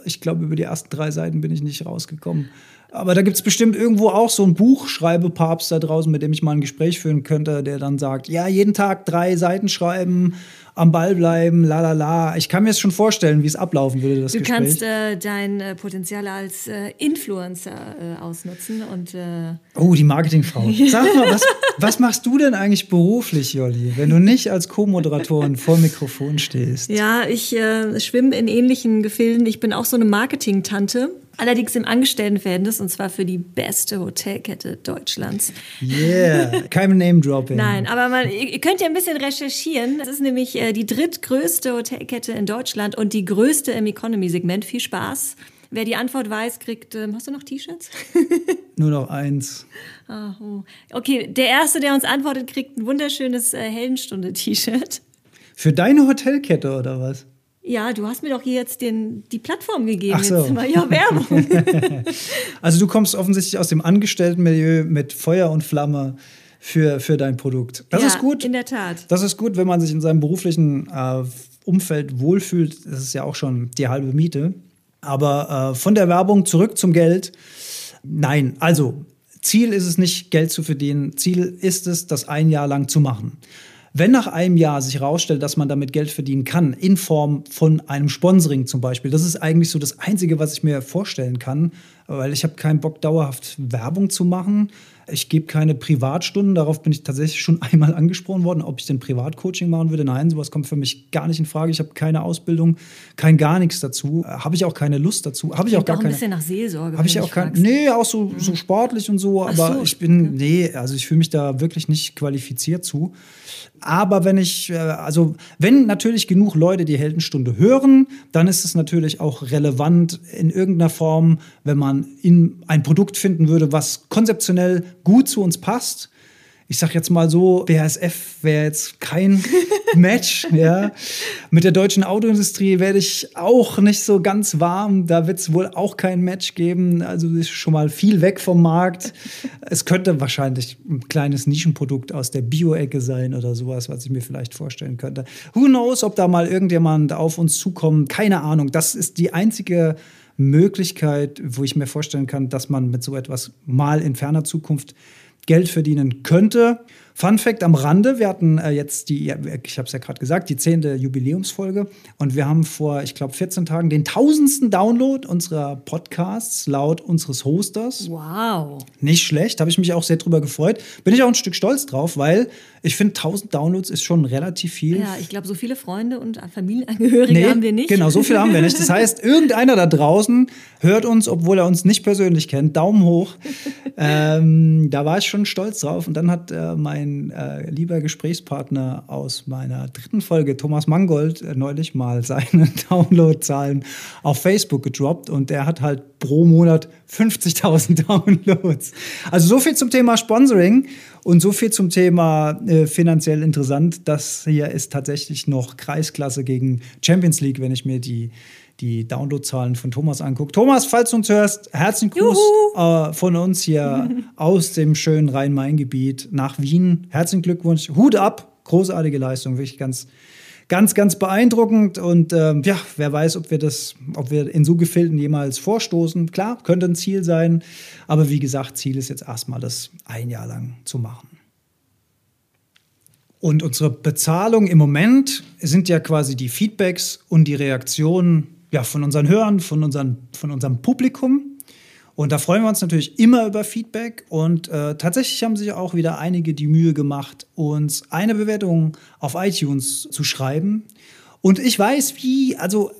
B: ich glaube, über die ersten drei Seiten bin ich nicht rausgekommen. Aber da gibt es bestimmt irgendwo auch so ein Buchschreibepapst da draußen, mit dem ich mal ein Gespräch führen könnte, der dann sagt, ja, jeden Tag drei Seiten schreiben, am Ball bleiben, la la la. Ich kann mir jetzt schon vorstellen, wie es ablaufen würde, das
A: du
B: Gespräch.
A: Du kannst äh, dein äh, Potenzial als äh, Influencer äh, ausnutzen und äh,
B: Oh, die Marketingfrau. Sag mal, was, was machst du denn eigentlich beruflich, Jolli, wenn du nicht als Co-Moderatorin vor Mikrofon stehst?
A: Ja, ich schwimme in ähnlichen Gefilden. Ich bin auch so eine Marketing-Tante. Allerdings im Angestelltenverhältnis und zwar für die beste Hotelkette Deutschlands.
B: Yeah, kein Name-Dropping.
A: Nein, aber man, ihr könnt ja ein bisschen recherchieren. Das ist nämlich äh, die drittgrößte Hotelkette in Deutschland und die größte im Economy-Segment. Viel Spaß. Wer die Antwort weiß, kriegt. Ähm, hast du noch T-Shirts?
B: Nur noch eins.
A: Ah, oh. Okay, der Erste, der uns antwortet, kriegt ein wunderschönes äh, Heldenstunde-T-Shirt.
B: Für deine Hotelkette oder was?
A: Ja, du hast mir doch hier jetzt den, die Plattform gegeben. Ach so. Jetzt mal ja Werbung.
B: also du kommst offensichtlich aus dem Angestelltenmilieu mit Feuer und Flamme für, für dein Produkt. Das
A: ja,
B: ist gut.
A: In der Tat.
B: Das ist gut, wenn man sich in seinem beruflichen äh, Umfeld wohlfühlt. Das ist ja auch schon die halbe Miete. Aber äh, von der Werbung zurück zum Geld. Nein, also Ziel ist es nicht, Geld zu verdienen. Ziel ist es, das ein Jahr lang zu machen. Wenn nach einem Jahr sich herausstellt, dass man damit Geld verdienen kann, in Form von einem Sponsoring zum Beispiel, das ist eigentlich so das Einzige, was ich mir vorstellen kann, weil ich habe keinen Bock, dauerhaft Werbung zu machen. Ich gebe keine Privatstunden. Darauf bin ich tatsächlich schon einmal angesprochen worden, ob ich denn Privatcoaching machen würde. Nein, sowas kommt für mich gar nicht in Frage. Ich habe keine Ausbildung, kein gar nichts dazu. Habe ich auch keine Lust dazu. Habe ich auch gar
A: auch
B: keine.
A: ein bisschen nach Seelsorge.
B: Habe ich auch kein. Nee, auch so, so sportlich und so. aber so. ich bin, nee, also ich fühle mich da wirklich nicht qualifiziert zu. Aber wenn ich, äh, also wenn natürlich genug Leute die Heldenstunde hören, dann ist es natürlich auch relevant in irgendeiner Form, wenn man in ein Produkt finden würde, was konzeptionell gut zu uns passt. ich sag jetzt mal so, BASF wäre jetzt kein Match. ja. Mit der deutschen Autoindustrie werde ich auch nicht so ganz warm. Da wird es wohl auch kein Match geben. Also ist schon mal viel weg vom Markt. Es könnte wahrscheinlich ein kleines Nischenprodukt aus der Bio-Ecke sein oder sowas, was ich mir vielleicht vorstellen könnte. Who knows, ob da mal irgendjemand auf uns zukommt? Keine Ahnung. Das ist die einzige Möglichkeit, wo ich mir vorstellen kann, dass man mit so etwas mal in ferner Zukunft Geld verdienen könnte. Fun Fact am Rande, wir hatten äh, jetzt die, ich habe es ja gerade gesagt, die zehnte Jubiläumsfolge und wir haben vor, ich glaube, 14 Tagen den tausendsten Download unserer Podcasts laut unseres Hosters.
A: Wow.
B: Nicht schlecht, habe ich mich auch sehr drüber gefreut. Bin ich auch ein Stück stolz drauf, weil ich finde, 1000 Downloads ist schon relativ viel.
A: Ja, ich glaube, so viele Freunde und Familienangehörige nee, haben wir nicht.
B: Genau, so viele haben wir nicht. Das heißt, irgendeiner da draußen hört uns, obwohl er uns nicht persönlich kennt. Daumen hoch. ähm, da war ich schon stolz drauf. Und dann hat äh, mein äh, lieber Gesprächspartner aus meiner dritten Folge, Thomas Mangold, äh, neulich mal seine Downloadzahlen auf Facebook gedroppt. Und der hat halt pro Monat 50.000 Downloads. Also so viel zum Thema Sponsoring. Und so viel zum Thema äh, finanziell interessant. Das hier ist tatsächlich noch Kreisklasse gegen Champions League, wenn ich mir die, die Downloadzahlen von Thomas angucke. Thomas, falls du uns hörst, herzlichen Gruß äh, von uns hier aus dem schönen Rhein-Main-Gebiet nach Wien. Herzlichen Glückwunsch. Hut ab. Großartige Leistung. Wirklich ganz, ganz, ganz beeindruckend. Und ähm, ja, wer weiß, ob wir das, ob wir in so Gefilden jemals vorstoßen. Klar, könnte ein Ziel sein. Aber wie gesagt, Ziel ist jetzt erstmal, das ein Jahr lang zu machen. Und unsere Bezahlung im Moment sind ja quasi die Feedbacks und die Reaktionen ja, von unseren Hörern, von, unseren, von unserem Publikum. Und da freuen wir uns natürlich immer über Feedback. Und äh, tatsächlich haben sich auch wieder einige die Mühe gemacht, uns eine Bewertung auf iTunes zu schreiben. Und ich weiß, wie, also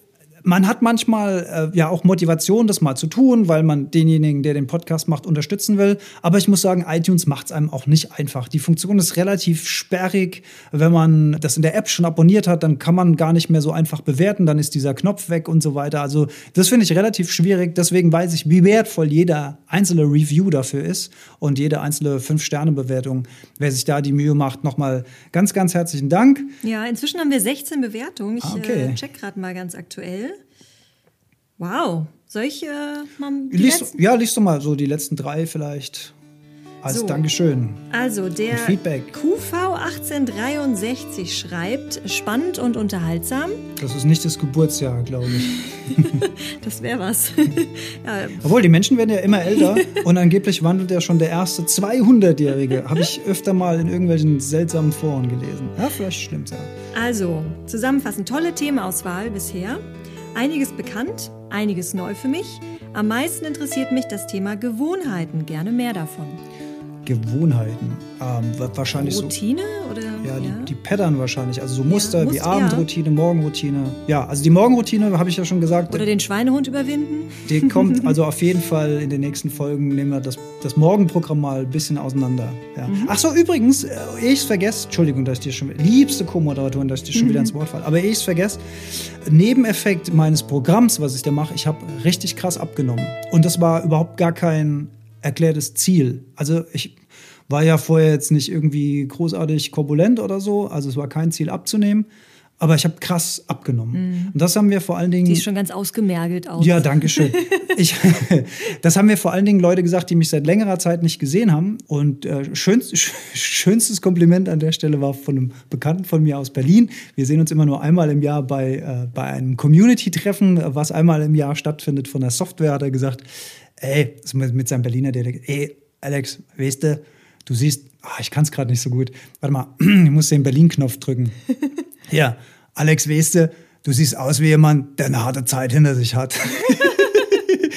B: man hat manchmal äh, ja auch Motivation, das mal zu tun, weil man denjenigen, der den Podcast macht, unterstützen will. Aber ich muss sagen, iTunes macht es einem auch nicht einfach. Die Funktion ist relativ sperrig. Wenn man das in der App schon abonniert hat, dann kann man gar nicht mehr so einfach bewerten. Dann ist dieser Knopf weg und so weiter. Also das finde ich relativ schwierig. Deswegen weiß ich, wie wertvoll jeder einzelne Review dafür ist und jede einzelne Fünf-Sterne-Bewertung. Wer sich da die Mühe macht, nochmal ganz, ganz herzlichen Dank.
A: Ja, inzwischen haben wir 16 Bewertungen. Ich ah, okay. äh, check gerade mal ganz aktuell. Wow. Soll ich äh, mal
B: liest, Ja, liest du mal so die letzten drei vielleicht. Als so, Dankeschön.
A: Also der QV1863 schreibt, spannend und unterhaltsam.
B: Das ist nicht das Geburtsjahr, glaube ich.
A: das wäre was.
B: ja. Obwohl, die Menschen werden ja immer älter und angeblich wandelt ja schon der erste 200-Jährige. Habe ich öfter mal in irgendwelchen seltsamen Foren gelesen. Ja, vielleicht stimmt's ja.
A: Also, zusammenfassend, tolle Themenauswahl bisher. Einiges bekannt, einiges neu für mich. Am meisten interessiert mich das Thema Gewohnheiten. Gerne mehr davon.
B: Gewohnheiten. Ähm, wahrscheinlich
A: Routine
B: so,
A: oder?
B: Ja, ja? Die, die Pattern wahrscheinlich. Also so Muster ja, wie Abendroutine, ja. Morgenroutine. Ja, also die Morgenroutine habe ich ja schon gesagt.
A: Oder den Schweinehund überwinden.
B: Die kommt also auf jeden Fall in den nächsten Folgen. Nehmen wir das, das Morgenprogramm mal ein bisschen auseinander. Ja. Mhm. Ach so, übrigens, äh, ich vergesse, Entschuldigung, dass ich dir schon liebste Co-Moderatorin, dass ich dir schon mhm. wieder ins Wort falle. Aber ich vergesse, Nebeneffekt meines Programms, was ich da mache, ich habe richtig krass abgenommen. Und das war überhaupt gar kein erklärtes Ziel. Also ich war ja vorher jetzt nicht irgendwie großartig korpulent oder so, also es war kein Ziel abzunehmen. Aber ich habe krass abgenommen. Mhm. Und das haben wir vor allen Dingen.
A: Die ist schon ganz ausgemergelt aus.
B: Ja, danke schön. ich, das haben mir vor allen Dingen Leute gesagt, die mich seit längerer Zeit nicht gesehen haben. Und äh, schönst, schönstes Kompliment an der Stelle war von einem Bekannten von mir aus Berlin. Wir sehen uns immer nur einmal im Jahr bei, äh, bei einem Community-Treffen, was einmal im Jahr stattfindet von der Software, hat er gesagt, ey, mit seinem Berliner Dialekt, ey, Alex, weißt du, du siehst, ach, ich kann es gerade nicht so gut. Warte mal, ich muss den Berlin-Knopf drücken. ja, Alex, weißt du, du siehst aus wie jemand, der eine harte Zeit hinter sich hat.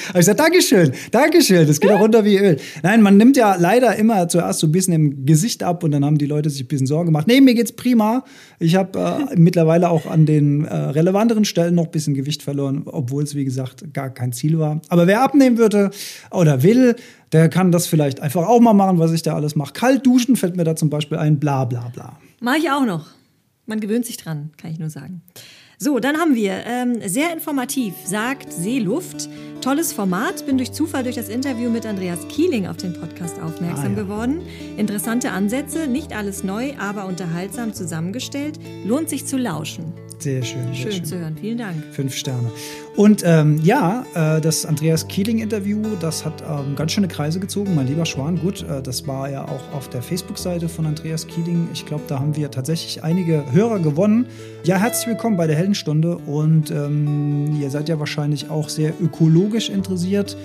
B: habe ich gesagt, Dankeschön, Dankeschön, das geht auch runter wie Öl. Nein, man nimmt ja leider immer zuerst so ein bisschen im Gesicht ab und dann haben die Leute sich ein bisschen Sorgen gemacht. Nee, mir geht's prima. Ich habe äh, mittlerweile auch an den äh, relevanteren Stellen noch ein bisschen Gewicht verloren, obwohl es, wie gesagt, gar kein Ziel war. Aber wer abnehmen würde oder will, der kann das vielleicht einfach auch mal machen, was ich da alles mache. Kalt duschen fällt mir da zum Beispiel ein, bla bla bla.
A: Mache ich auch noch. Man gewöhnt sich dran, kann ich nur sagen. So, dann haben wir ähm, sehr informativ, sagt Seeluft. Tolles Format. Bin durch Zufall durch das Interview mit Andreas Kieling auf den Podcast aufmerksam ah, ja. geworden. Interessante Ansätze, nicht alles neu, aber unterhaltsam zusammengestellt. Lohnt sich zu lauschen.
B: Sehr schön. Sehr
A: schön, schön, zu hören. Vielen Dank.
B: Fünf Sterne. Und ähm, ja, äh, das Andreas Kieling-Interview, das hat ähm, ganz schöne Kreise gezogen. Mein lieber Schwan, gut, äh, das war ja auch auf der Facebook-Seite von Andreas Kieling. Ich glaube, da haben wir tatsächlich einige Hörer gewonnen. Ja, herzlich willkommen bei der Heldenstunde. Und ähm, ihr seid ja wahrscheinlich auch sehr ökologisch interessiert.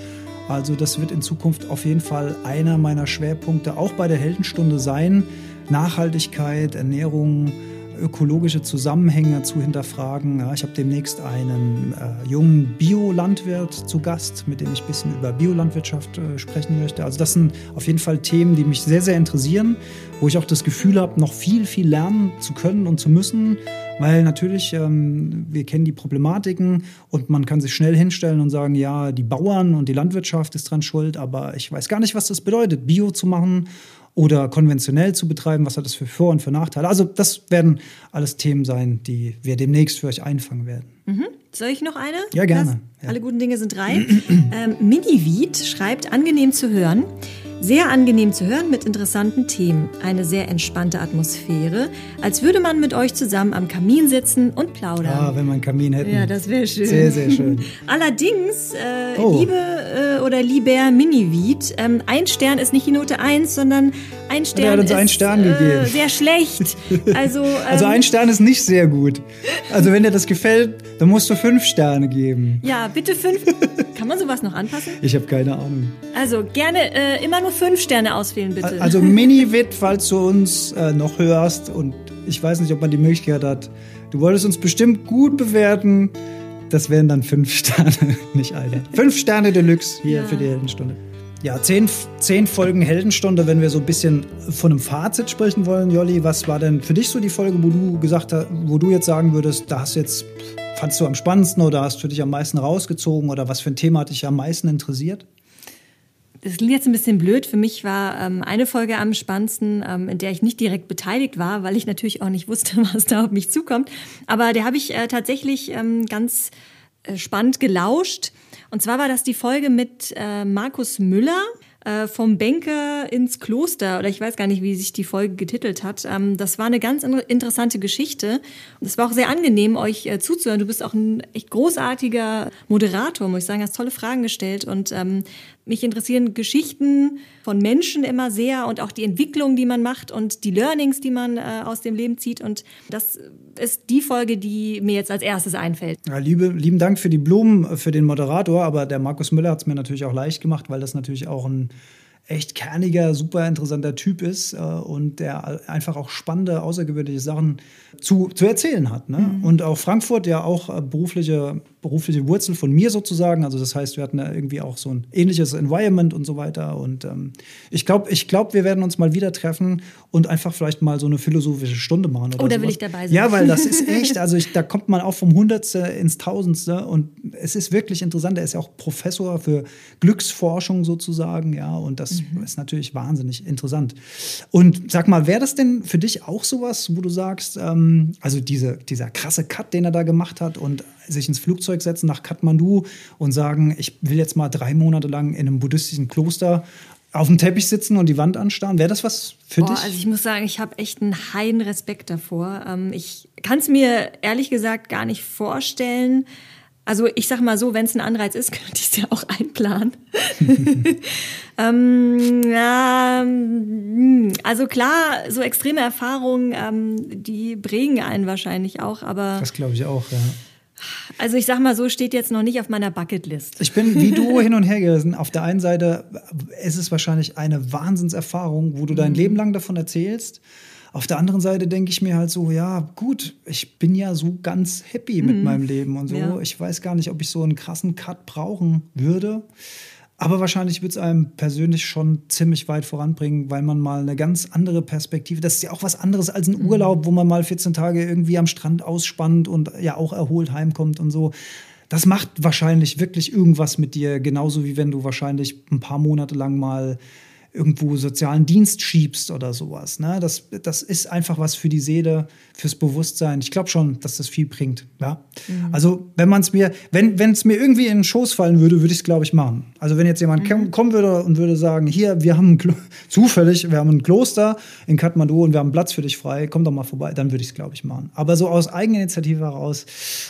B: Also das wird in Zukunft auf jeden Fall einer meiner Schwerpunkte auch bei der Heldenstunde sein. Nachhaltigkeit, Ernährung, ökologische Zusammenhänge zu hinterfragen. Ja, ich habe demnächst einen äh, jungen Biolandwirt zu Gast, mit dem ich ein bisschen über Biolandwirtschaft äh, sprechen möchte. Also das sind auf jeden Fall Themen, die mich sehr, sehr interessieren, wo ich auch das Gefühl habe, noch viel, viel lernen zu können und zu müssen. Weil natürlich, ähm, wir kennen die Problematiken und man kann sich schnell hinstellen und sagen, ja, die Bauern und die Landwirtschaft ist dran schuld, aber ich weiß gar nicht, was das bedeutet, Bio zu machen oder konventionell zu betreiben? Was hat das für Vor- und für Nachteile? Also das werden alles Themen sein, die wir demnächst für euch einfangen werden.
A: Mhm. Soll ich noch eine?
B: Ja, gerne.
A: Ja. Alle guten Dinge sind drei. ähm, Minivid schreibt, angenehm zu hören. Sehr angenehm zu hören mit interessanten Themen. Eine sehr entspannte Atmosphäre, als würde man mit euch zusammen am Kamin sitzen und plaudern.
B: Ah, wenn wir einen Kamin hätten.
A: Ja, das wäre schön.
B: Sehr, sehr schön.
A: Allerdings, äh, oh. liebe äh, oder lieber Minivid, ähm, ein Stern ist nicht die Note 1, sondern ein Stern
B: Der hat uns
A: ist
B: einen Stern äh, gegeben.
A: sehr schlecht. Also, ähm,
B: also ein Stern ist nicht sehr gut. Also wenn dir das gefällt, dann musst du fünf Sterne geben.
A: Ja, bitte fünf. Kann man sowas noch anpassen?
B: Ich habe keine Ahnung.
A: Also gerne äh, immer nur fünf Sterne auswählen, bitte.
B: Also Mini-Wit, falls du uns äh, noch hörst und ich weiß nicht, ob man die Möglichkeit hat. Du wolltest uns bestimmt gut bewerten. Das wären dann fünf Sterne, nicht eine. Fünf Sterne Deluxe hier ja. für die Heldenstunde. Ja, zehn, zehn Folgen Heldenstunde, wenn wir so ein bisschen von einem Fazit sprechen wollen, Jolli. Was war denn für dich so die Folge, wo du gesagt hast, wo du jetzt sagen würdest, da hast jetzt fandst du am spannendsten oder hast du dich am meisten rausgezogen oder was für ein Thema hat dich am meisten interessiert?
A: Das klingt jetzt ein bisschen blöd. Für mich war ähm, eine Folge am spannendsten, ähm, in der ich nicht direkt beteiligt war, weil ich natürlich auch nicht wusste, was da auf mich zukommt. Aber der habe ich äh, tatsächlich ähm, ganz äh, spannend gelauscht. Und zwar war das die Folge mit äh, Markus Müller äh, vom Banker ins Kloster oder ich weiß gar nicht, wie sich die Folge getitelt hat. Ähm, das war eine ganz interessante Geschichte und es war auch sehr angenehm, euch äh, zuzuhören. Du bist auch ein echt großartiger Moderator, muss ich sagen, hast tolle Fragen gestellt und ähm, mich interessieren Geschichten von Menschen immer sehr und auch die Entwicklung, die man macht und die Learnings, die man äh, aus dem Leben zieht. Und das ist die Folge, die mir jetzt als erstes einfällt.
B: Ja, liebe, lieben Dank für die Blumen, für den Moderator. Aber der Markus Müller hat es mir natürlich auch leicht gemacht, weil das natürlich auch ein echt kerniger, super interessanter Typ ist äh, und der einfach auch spannende, außergewöhnliche Sachen zu, zu erzählen hat. Ne? Mhm. Und auch Frankfurt ja auch äh, berufliche, berufliche Wurzel von mir sozusagen. Also das heißt, wir hatten ja irgendwie auch so ein ähnliches Environment und so weiter. Und ähm, ich glaube, ich glaub, wir werden uns mal wieder treffen und einfach vielleicht mal so eine philosophische Stunde machen.
A: Oder oh, da sowas. will ich dabei sein.
B: Ja, weil das ist echt, also ich, da kommt man auch vom Hundertste ins Tausendste und es ist wirklich interessant. Er ist ja auch Professor für Glücksforschung sozusagen, ja, und das mhm. ist natürlich wahnsinnig interessant. Und sag mal, wäre das denn für dich auch sowas, wo du sagst, ähm, also diese, dieser krasse Cut, den er da gemacht hat und sich ins Flugzeug setzen nach Kathmandu und sagen, ich will jetzt mal drei Monate lang in einem buddhistischen Kloster auf dem Teppich sitzen und die Wand anstarren. Wäre das was für Boah, dich?
A: Also ich muss sagen, ich habe echt einen heiden Respekt davor. Ähm, ich kann es mir ehrlich gesagt gar nicht vorstellen, also ich sag mal so, wenn es ein Anreiz ist, könnte ich es ja auch einplanen. ähm, ja, hm, also klar, so extreme Erfahrungen, ähm, die prägen einen wahrscheinlich auch, aber.
B: Das glaube ich auch, ja.
A: Also ich sag mal so, steht jetzt noch nicht auf meiner Bucketlist.
B: Ich bin wie du hin und her gerissen. Auf der einen Seite ist es wahrscheinlich eine Wahnsinnserfahrung, wo du dein mhm. Leben lang davon erzählst. Auf der anderen Seite denke ich mir halt so, ja, gut, ich bin ja so ganz happy mit mhm. meinem Leben und so. Ja. Ich weiß gar nicht, ob ich so einen krassen Cut brauchen würde. Aber wahrscheinlich wird es einem persönlich schon ziemlich weit voranbringen, weil man mal eine ganz andere Perspektive, das ist ja auch was anderes als ein mhm. Urlaub, wo man mal 14 Tage irgendwie am Strand ausspannt und ja auch erholt heimkommt und so. Das macht wahrscheinlich wirklich irgendwas mit dir, genauso wie wenn du wahrscheinlich ein paar Monate lang mal irgendwo sozialen Dienst schiebst oder sowas. Ne? Das, das ist einfach was für die Seele, fürs Bewusstsein. Ich glaube schon, dass das viel bringt. Ja? Mhm. Also wenn man es mir, wenn es mir irgendwie in den Schoß fallen würde, würde ich es, glaube ich, machen. Also wenn jetzt jemand mhm. kommen würde und würde sagen, hier, wir haben zufällig, wir haben ein Kloster in Kathmandu und wir haben Platz für dich frei, komm doch mal vorbei, dann würde ich es, glaube ich, machen. Aber so aus Eigeninitiative heraus,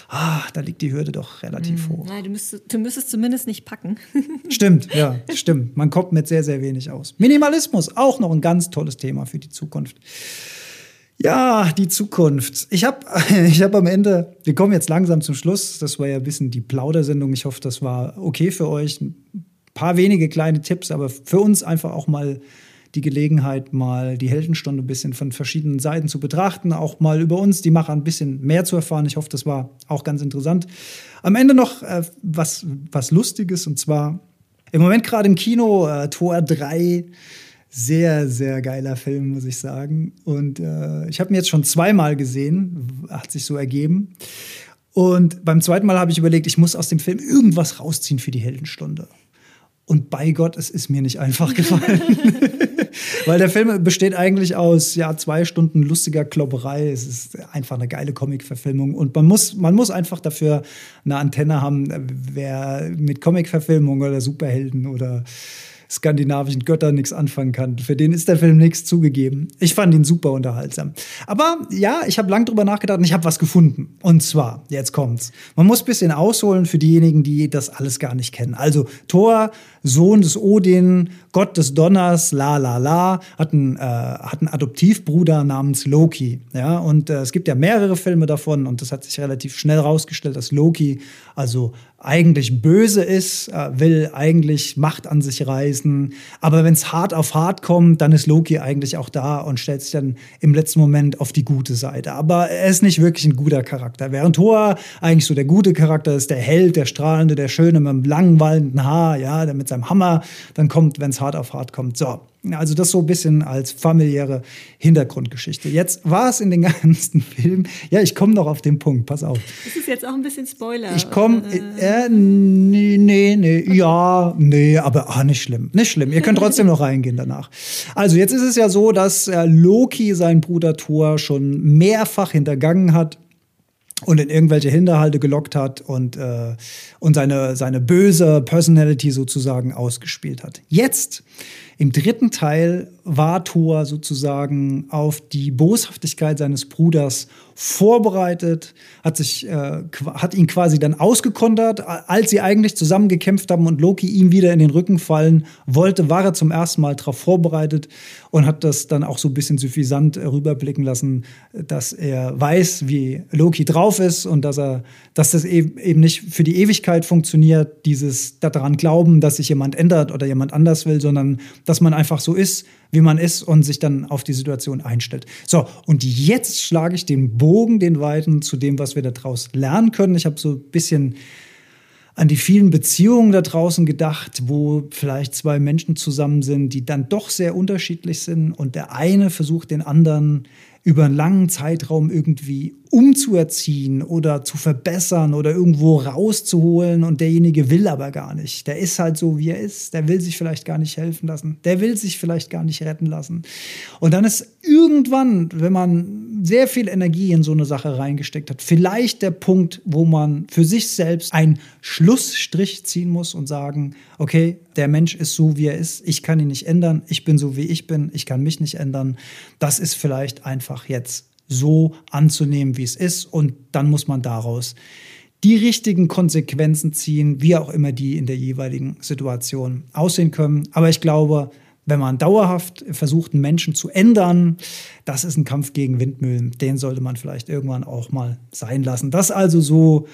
B: ah, da liegt die Hürde doch relativ mhm. hoch.
A: Nein, du, müsstest, du müsstest zumindest nicht packen.
B: stimmt, ja, stimmt. Man kommt mit sehr, sehr wenig aus. Minimalismus, auch noch ein ganz tolles Thema für die Zukunft. Ja, die Zukunft. Ich habe ich hab am Ende, wir kommen jetzt langsam zum Schluss. Das war ja ein bisschen die Plaudersendung. Ich hoffe, das war okay für euch. Ein paar wenige kleine Tipps, aber für uns einfach auch mal die Gelegenheit, mal die Heldenstunde ein bisschen von verschiedenen Seiten zu betrachten, auch mal über uns, die Macher, ein bisschen mehr zu erfahren. Ich hoffe, das war auch ganz interessant. Am Ende noch äh, was, was Lustiges und zwar im Moment gerade im Kino, äh, Tor 3 sehr, sehr geiler Film, muss ich sagen. Und äh, ich habe ihn jetzt schon zweimal gesehen, hat sich so ergeben. Und beim zweiten Mal habe ich überlegt, ich muss aus dem Film irgendwas rausziehen für die Heldenstunde. Und bei Gott, es ist mir nicht einfach gefallen. Weil der Film besteht eigentlich aus ja, zwei Stunden lustiger Klopperei. Es ist einfach eine geile Comic-Verfilmung. Und man muss, man muss einfach dafür eine Antenne haben, wer mit Comic-Verfilmung oder Superhelden oder skandinavischen Göttern nichts anfangen kann. Für den ist der Film nichts zugegeben. Ich fand ihn super unterhaltsam. Aber ja, ich habe lang drüber nachgedacht und ich habe was gefunden. Und zwar, jetzt kommt's. Man muss ein bisschen ausholen für diejenigen, die das alles gar nicht kennen. Also Thor, Sohn des Odin, Gott des Donners, la la la, hat einen, äh, hat einen Adoptivbruder namens Loki. Ja, und äh, es gibt ja mehrere Filme davon und das hat sich relativ schnell rausgestellt, dass Loki also eigentlich böse ist, äh, will eigentlich Macht an sich reißen. Aber wenn es hart auf hart kommt, dann ist Loki eigentlich auch da und stellt sich dann im letzten Moment auf die gute Seite. Aber er ist nicht wirklich ein guter Charakter. Während Thor eigentlich so der gute Charakter ist, der Held, der strahlende, der schöne mit dem langwallenden Haar, ja, der mit seinem Hammer dann kommt, wenn es hart auf hart kommt. So, also das so ein bisschen als familiäre Hintergrundgeschichte. Jetzt war es in den ganzen Filmen. Ja, ich komme noch auf den Punkt, pass auf.
A: Das ist jetzt auch ein bisschen Spoiler.
B: Ich komme, äh, äh, nee, nee, nee, okay. ja, nee, aber ach, nicht schlimm, nicht schlimm. Ihr könnt trotzdem noch reingehen danach. Also jetzt ist es ja so, dass äh, Loki seinen Bruder Thor schon mehrfach hintergangen hat und in irgendwelche Hinterhalte gelockt hat und, äh, und seine, seine böse Personality sozusagen ausgespielt hat. Jetzt im dritten Teil war Thor sozusagen auf die Boshaftigkeit seines Bruders vorbereitet, hat sich, äh, hat ihn quasi dann ausgekontert, als sie eigentlich zusammen gekämpft haben und Loki ihm wieder in den Rücken fallen wollte, war er zum ersten Mal darauf vorbereitet und hat das dann auch so ein bisschen suffisant rüberblicken lassen, dass er weiß, wie Loki drauf ist und dass er, dass das eben nicht für die Ewigkeit funktioniert, dieses daran glauben, dass sich jemand ändert oder jemand anders will, sondern dass man einfach so ist, wie man ist und sich dann auf die Situation einstellt. So, und jetzt schlage ich den Bogen, den weiten, zu dem, was wir daraus lernen können. Ich habe so ein bisschen an die vielen Beziehungen da draußen gedacht, wo vielleicht zwei Menschen zusammen sind, die dann doch sehr unterschiedlich sind und der eine versucht den anderen über einen langen Zeitraum irgendwie umzuerziehen oder zu verbessern oder irgendwo rauszuholen und derjenige will aber gar nicht. Der ist halt so, wie er ist. Der will sich vielleicht gar nicht helfen lassen. Der will sich vielleicht gar nicht retten lassen. Und dann ist irgendwann, wenn man sehr viel Energie in so eine Sache reingesteckt hat, vielleicht der Punkt, wo man für sich selbst einen Schlussstrich ziehen muss und sagen, okay, der Mensch ist so, wie er ist. Ich kann ihn nicht ändern. Ich bin so, wie ich bin. Ich kann mich nicht ändern. Das ist vielleicht einfach jetzt so anzunehmen, wie es ist. Und dann muss man daraus die richtigen Konsequenzen ziehen, wie auch immer die in der jeweiligen Situation aussehen können. Aber ich glaube, wenn man dauerhaft versucht, einen Menschen zu ändern, das ist ein Kampf gegen Windmühlen. Den sollte man vielleicht irgendwann auch mal sein lassen. Das also so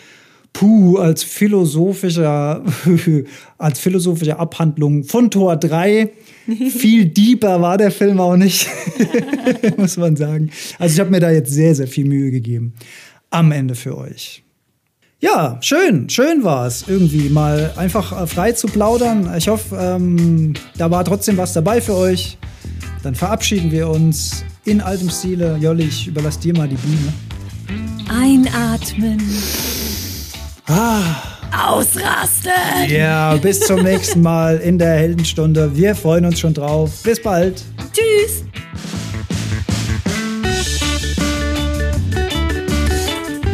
B: puh, als philosophischer, als philosophische Abhandlung von Tor 3 viel deeper war der Film auch nicht, muss man sagen. Also ich habe mir da jetzt sehr, sehr viel Mühe gegeben. Am Ende für euch. Ja, schön, schön war es, irgendwie mal einfach äh, frei zu plaudern. Ich hoffe, ähm, da war trotzdem was dabei für euch. Dann verabschieden wir uns in altem Stile. Jolli, ich überlasse dir mal die Bühne.
A: Einatmen.
B: Ah.
A: ausrasten.
B: Ja, bis zum nächsten Mal in der Heldenstunde. Wir freuen uns schon drauf. Bis bald.
A: Tschüss.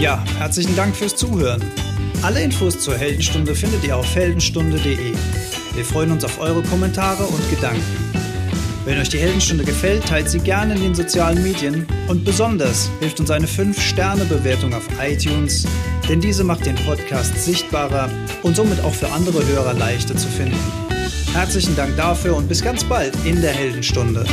B: Ja, herzlichen Dank fürs Zuhören. Alle Infos zur Heldenstunde findet ihr auf heldenstunde.de. Wir freuen uns auf eure Kommentare und Gedanken. Wenn euch die Heldenstunde gefällt, teilt sie gerne in den sozialen Medien und besonders hilft uns eine 5-Sterne-Bewertung auf iTunes, denn diese macht den Podcast sichtbarer und somit auch für andere Hörer leichter zu finden. Herzlichen Dank dafür und bis ganz bald in der Heldenstunde.